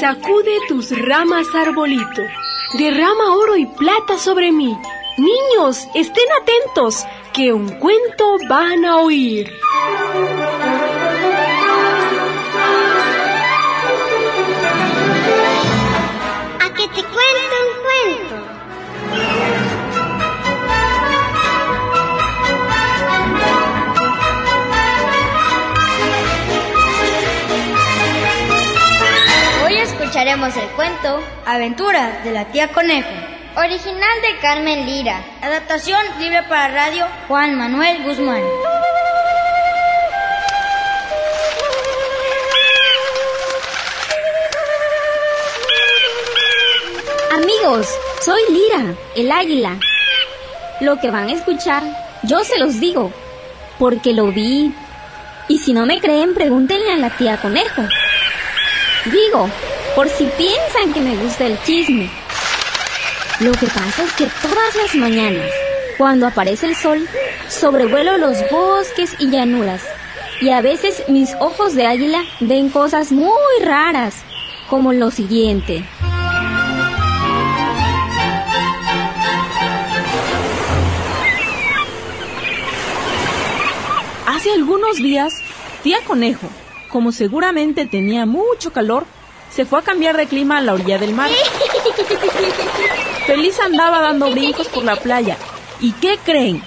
Sacude tus ramas, arbolito. Derrama oro y plata sobre mí. Niños, estén atentos, que un cuento van a oír. A que te cuento. Escucharemos el cuento Aventuras de la tía Conejo. Original de Carmen Lira. Adaptación libre para radio Juan Manuel Guzmán. Amigos, soy Lira, el águila. Lo que van a escuchar, yo se los digo, porque lo vi. Y si no me creen, pregúntenle a la tía Conejo. Digo, por si piensan que me gusta el chisme. Lo que pasa es que todas las mañanas, cuando aparece el sol, sobrevuelo los bosques y llanuras. Y a veces mis ojos de águila ven cosas muy raras, como lo siguiente. Hace algunos días, tía Conejo, como seguramente tenía mucho calor, se fue a cambiar de clima a la orilla del mar. Feliz andaba dando brincos por la playa. ¿Y qué creen?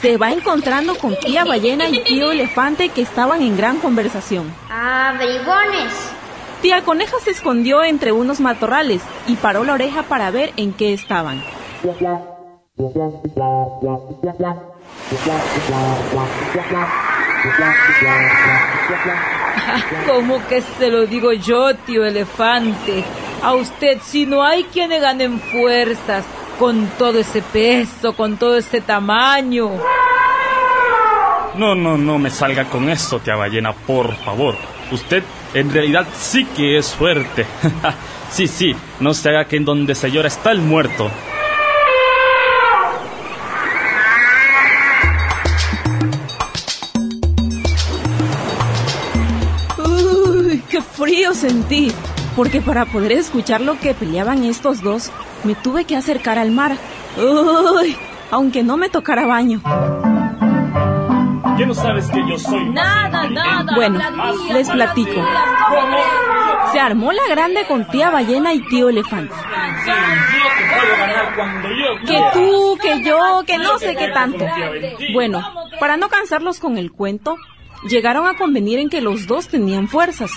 Se va encontrando con tía ballena y tío elefante que estaban en gran conversación. ¡Ah, bribones! Tía Coneja se escondió entre unos matorrales y paró la oreja para ver en qué estaban. ¿Cómo que se lo digo yo, tío elefante? A usted, si no hay quienes ganen fuerzas con todo ese peso, con todo ese tamaño. No, no, no me salga con eso, tía ballena, por favor. Usted en realidad sí que es fuerte. sí, sí, no se haga que en donde se llora está el muerto. Sentí. Porque para poder escuchar lo que peleaban estos dos, me tuve que acercar al mar. Uy, aunque no me tocara baño. ¿Qué no sabes que yo soy? Nada, nada. Bueno, les platico. Se armó la grande con tía ballena y tío elefante. Que tú, que yo, que no sé qué tanto. Bueno, para no cansarlos con el cuento, llegaron a convenir en que los dos tenían fuerzas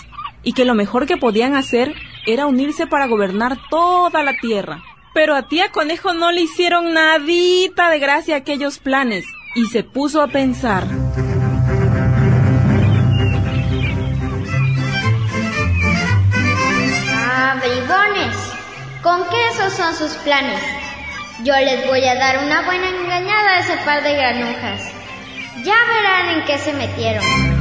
y que lo mejor que podían hacer era unirse para gobernar toda la tierra. Pero a tía Conejo no le hicieron nadita de gracia aquellos planes y se puso a pensar. ¡Ah, bribones! ¿Con qué esos son sus planes? Yo les voy a dar una buena engañada a ese par de granujas. Ya verán en qué se metieron.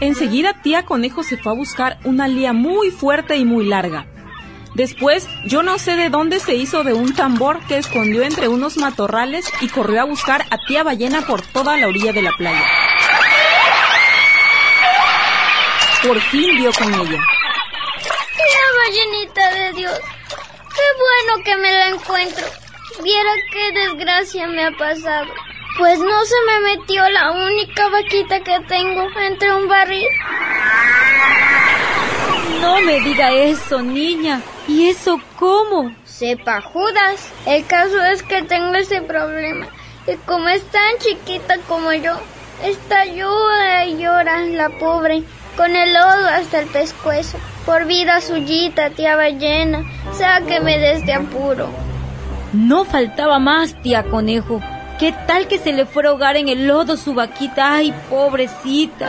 Enseguida tía Conejo se fue a buscar una lía muy fuerte y muy larga. Después, yo no sé de dónde se hizo de un tambor que escondió entre unos matorrales y corrió a buscar a tía ballena por toda la orilla de la playa. Por fin dio con ella. Tía ballenita de Dios, qué bueno que me la encuentro. Viera qué desgracia me ha pasado. Pues no se me metió la única vaquita que tengo entre un barril. No me diga eso, niña. ¿Y eso cómo? Sepa Judas. El caso es que tengo ese problema. Y como es tan chiquita como yo, está llora y llora la pobre, con el lodo hasta el pescuezo. Por vida suyita, tía ballena, sáqueme de este apuro. No faltaba más, tía Conejo. ¿Qué tal que se le fuera a ahogar en el lodo su vaquita? ¡Ay, pobrecita!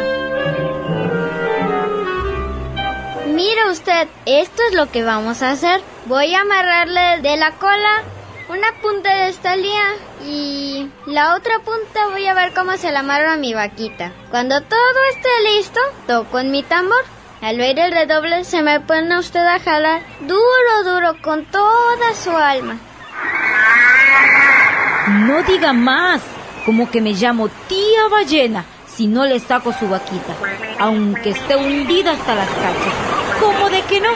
Mire usted, esto es lo que vamos a hacer. Voy a amarrarle de la cola una punta de esta lía y la otra punta voy a ver cómo se la amarro a mi vaquita. Cuando todo esté listo, toco en mi tambor. Al oír el redoble se me pone usted a jalar duro, duro, con toda su alma. No diga más, como que me llamo tía ballena si no le saco su vaquita, aunque esté hundida hasta las cachas. ¿Cómo de que no?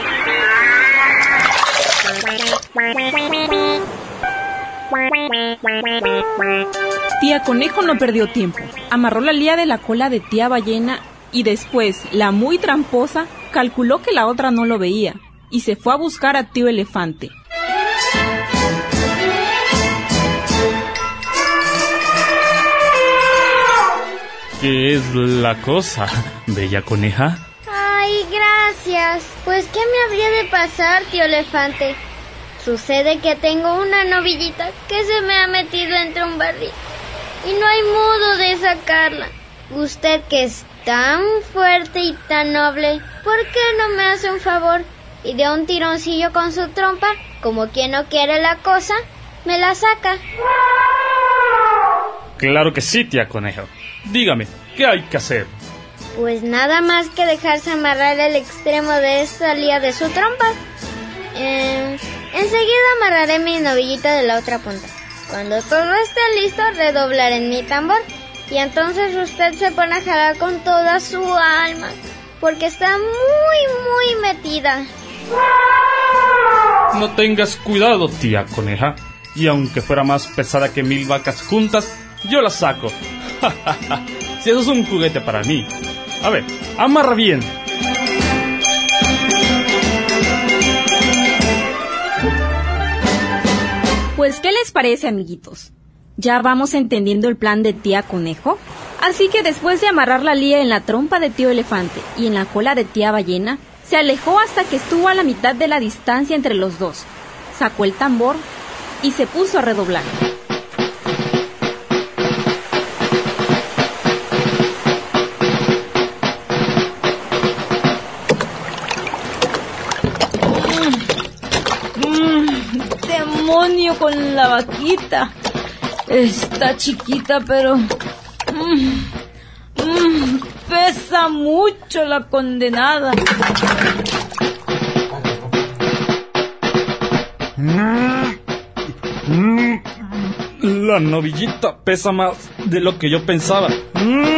Tía Conejo no perdió tiempo. Amarró la lía de la cola de tía ballena y después, la muy tramposa, calculó que la otra no lo veía y se fue a buscar a tío elefante. ¿Qué es la cosa, bella coneja? Ay, gracias. Pues, ¿qué me habría de pasar, tío elefante? Sucede que tengo una novillita que se me ha metido entre un barril y no hay modo de sacarla. Usted que es tan fuerte y tan noble, ¿por qué no me hace un favor y de un tironcillo con su trompa, como quien no quiere la cosa, me la saca? Claro que sí, tía conejo. Dígame, ¿qué hay que hacer? Pues nada más que dejarse amarrar el extremo de esta lía de su trompa. Eh, enseguida amarraré mi novillita de la otra punta. Cuando todo esté listo, redoblaré mi tambor. Y entonces usted se pone a jalar con toda su alma. Porque está muy, muy metida. No tengas cuidado, tía coneja. Y aunque fuera más pesada que mil vacas juntas, yo la saco. si eso es un juguete para mí. A ver, amarra bien. Pues, ¿qué les parece, amiguitos? ¿Ya vamos entendiendo el plan de tía conejo? Así que después de amarrar la lía en la trompa de tío elefante y en la cola de tía ballena, se alejó hasta que estuvo a la mitad de la distancia entre los dos. Sacó el tambor y se puso a redoblar. Con la vaquita. Está chiquita, pero... mm, mm, pesa mucho la condenada. La novillita pesa más de lo que yo pensaba. Mm.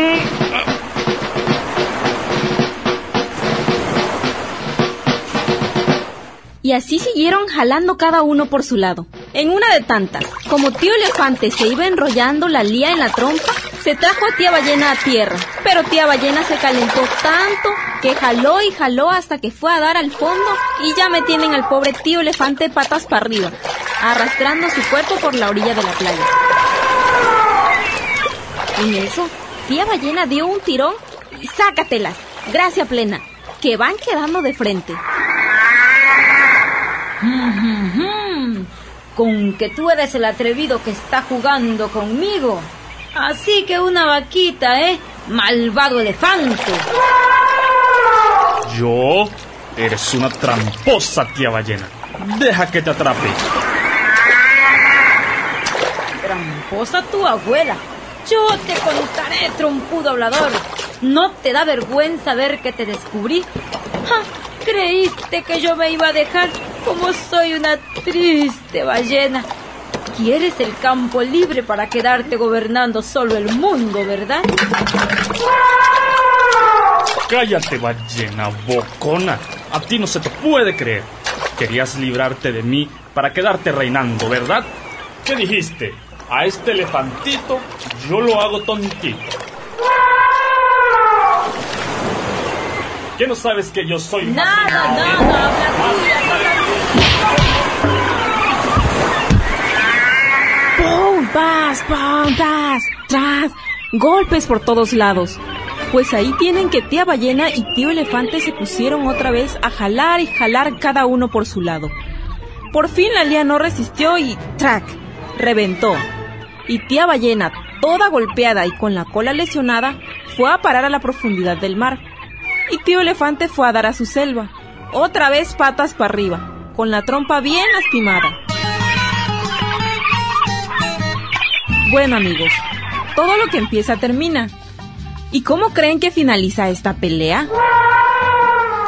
Y así siguieron jalando cada uno por su lado. En una de tantas, como tío elefante se iba enrollando la lía en la trompa, se trajo a tía ballena a tierra. Pero tía ballena se calentó tanto que jaló y jaló hasta que fue a dar al fondo y ya me tienen al pobre tío elefante patas para arriba, arrastrando su cuerpo por la orilla de la playa. En eso, tía ballena dio un tirón y sácatelas, gracia plena, que van quedando de frente. Con que tú eres el atrevido que está jugando conmigo. Así que una vaquita, ¿eh? Malvado elefante. ¿Yo? Eres una tramposa, tía ballena. Deja que te atrape. Tramposa tu abuela. Yo te contaré, trompudo hablador. ¿No te da vergüenza ver que te descubrí? Ja, ¿Creíste que yo me iba a dejar como soy una triste ballena? Quieres el campo libre para quedarte gobernando solo el mundo, ¿verdad? Cállate, ballena bocona. A ti no se te puede creer. Querías librarte de mí para quedarte reinando, ¿verdad? ¿Qué dijiste? A este elefantito yo lo hago tontito. ¿Qué no sabes que yo soy Nada, nada, ¡Pum! ¡Paz! ¡Pum! ¡Tras! ¡Tras! Golpes por todos lados. Pues ahí tienen que tía ballena y tío elefante se pusieron otra vez a jalar y jalar cada uno por su lado. Por fin la Lía no resistió y ¡trac! reventó. Y tía ballena, toda golpeada y con la cola lesionada, fue a parar a la profundidad del mar. Y tío elefante fue a dar a su selva. Otra vez patas para arriba, con la trompa bien lastimada. Bueno amigos, todo lo que empieza termina. ¿Y cómo creen que finaliza esta pelea?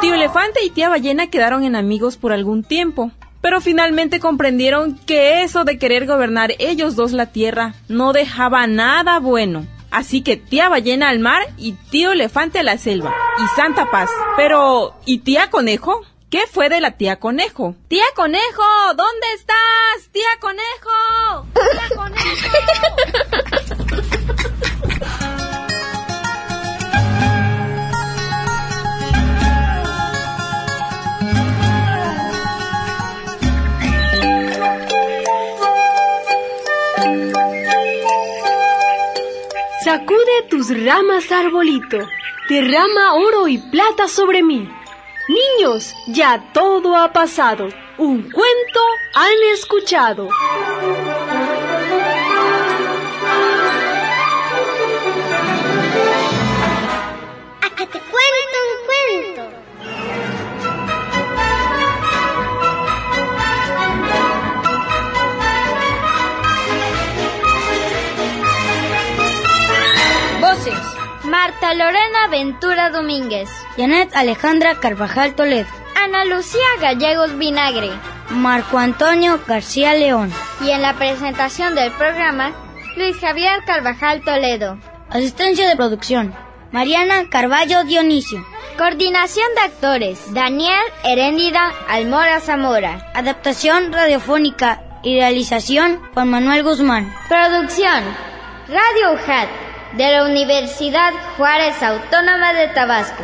Tío Elefante y tía Ballena quedaron en amigos por algún tiempo, pero finalmente comprendieron que eso de querer gobernar ellos dos la tierra no dejaba nada bueno. Así que tía ballena al mar y tío elefante a la selva. Y Santa Paz. Pero, ¿y tía conejo? ¿Qué fue de la tía conejo? Tía conejo, ¿dónde estás? Tía conejo. Tía conejo. ramas, arbolito, derrama oro y plata sobre mí. Niños, ya todo ha pasado, un cuento han escuchado. Marta Lorena Ventura Domínguez. Janet Alejandra Carvajal Toledo. Ana Lucía Gallegos Vinagre. Marco Antonio García León. Y en la presentación del programa, Luis Javier Carvajal Toledo. Asistencia de producción. Mariana Carballo Dionisio. Coordinación de actores. Daniel Heréndida Almora Zamora. Adaptación radiofónica y realización Juan Manuel Guzmán. Producción. Radio UJAT de la Universidad Juárez Autónoma de Tabasco.